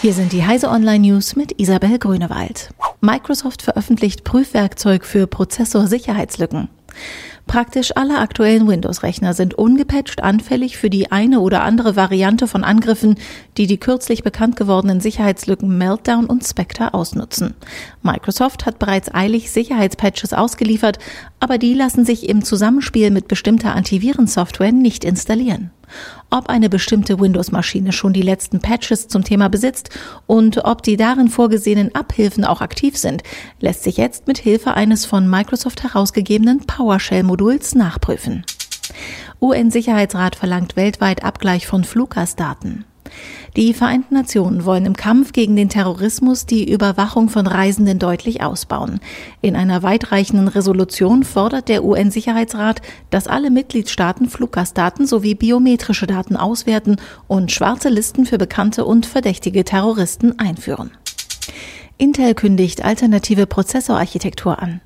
Hier sind die Heise Online News mit Isabel Grünewald. Microsoft veröffentlicht Prüfwerkzeug für Prozessorsicherheitslücken. Praktisch alle aktuellen Windows-Rechner sind ungepatcht anfällig für die eine oder andere Variante von Angriffen, die die kürzlich bekannt gewordenen Sicherheitslücken Meltdown und Spectre ausnutzen. Microsoft hat bereits eilig Sicherheitspatches ausgeliefert, aber die lassen sich im Zusammenspiel mit bestimmter Antivirensoftware nicht installieren ob eine bestimmte Windows-Maschine schon die letzten Patches zum Thema besitzt und ob die darin vorgesehenen Abhilfen auch aktiv sind, lässt sich jetzt mit Hilfe eines von Microsoft herausgegebenen PowerShell-Moduls nachprüfen. UN-Sicherheitsrat verlangt weltweit Abgleich von Fluggastdaten. Die Vereinten Nationen wollen im Kampf gegen den Terrorismus die Überwachung von Reisenden deutlich ausbauen. In einer weitreichenden Resolution fordert der UN-Sicherheitsrat, dass alle Mitgliedstaaten Fluggastdaten sowie biometrische Daten auswerten und schwarze Listen für bekannte und verdächtige Terroristen einführen. Intel kündigt alternative Prozessorarchitektur an.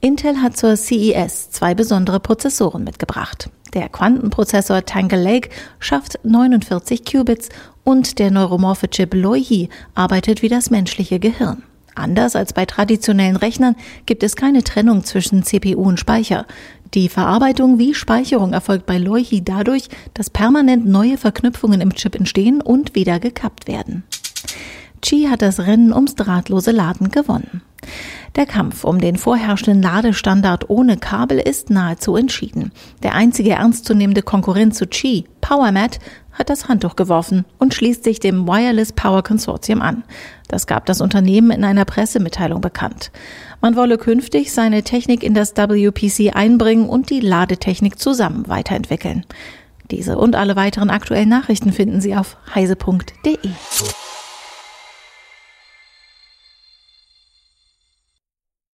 Intel hat zur CES zwei besondere Prozessoren mitgebracht. Der Quantenprozessor Tangle Lake schafft 49 Qubits und der neuromorphe Chip Loihi arbeitet wie das menschliche Gehirn. Anders als bei traditionellen Rechnern gibt es keine Trennung zwischen CPU und Speicher. Die Verarbeitung wie Speicherung erfolgt bei Loihi dadurch, dass permanent neue Verknüpfungen im Chip entstehen und wieder gekappt werden. Qi hat das Rennen ums drahtlose Laden gewonnen. Der Kampf um den vorherrschenden Ladestandard ohne Kabel ist nahezu entschieden. Der einzige ernstzunehmende Konkurrent zu Qi, PowerMat, hat das Handtuch geworfen und schließt sich dem Wireless Power Consortium an. Das gab das Unternehmen in einer Pressemitteilung bekannt. Man wolle künftig seine Technik in das WPC einbringen und die Ladetechnik zusammen weiterentwickeln. Diese und alle weiteren aktuellen Nachrichten finden Sie auf heise.de.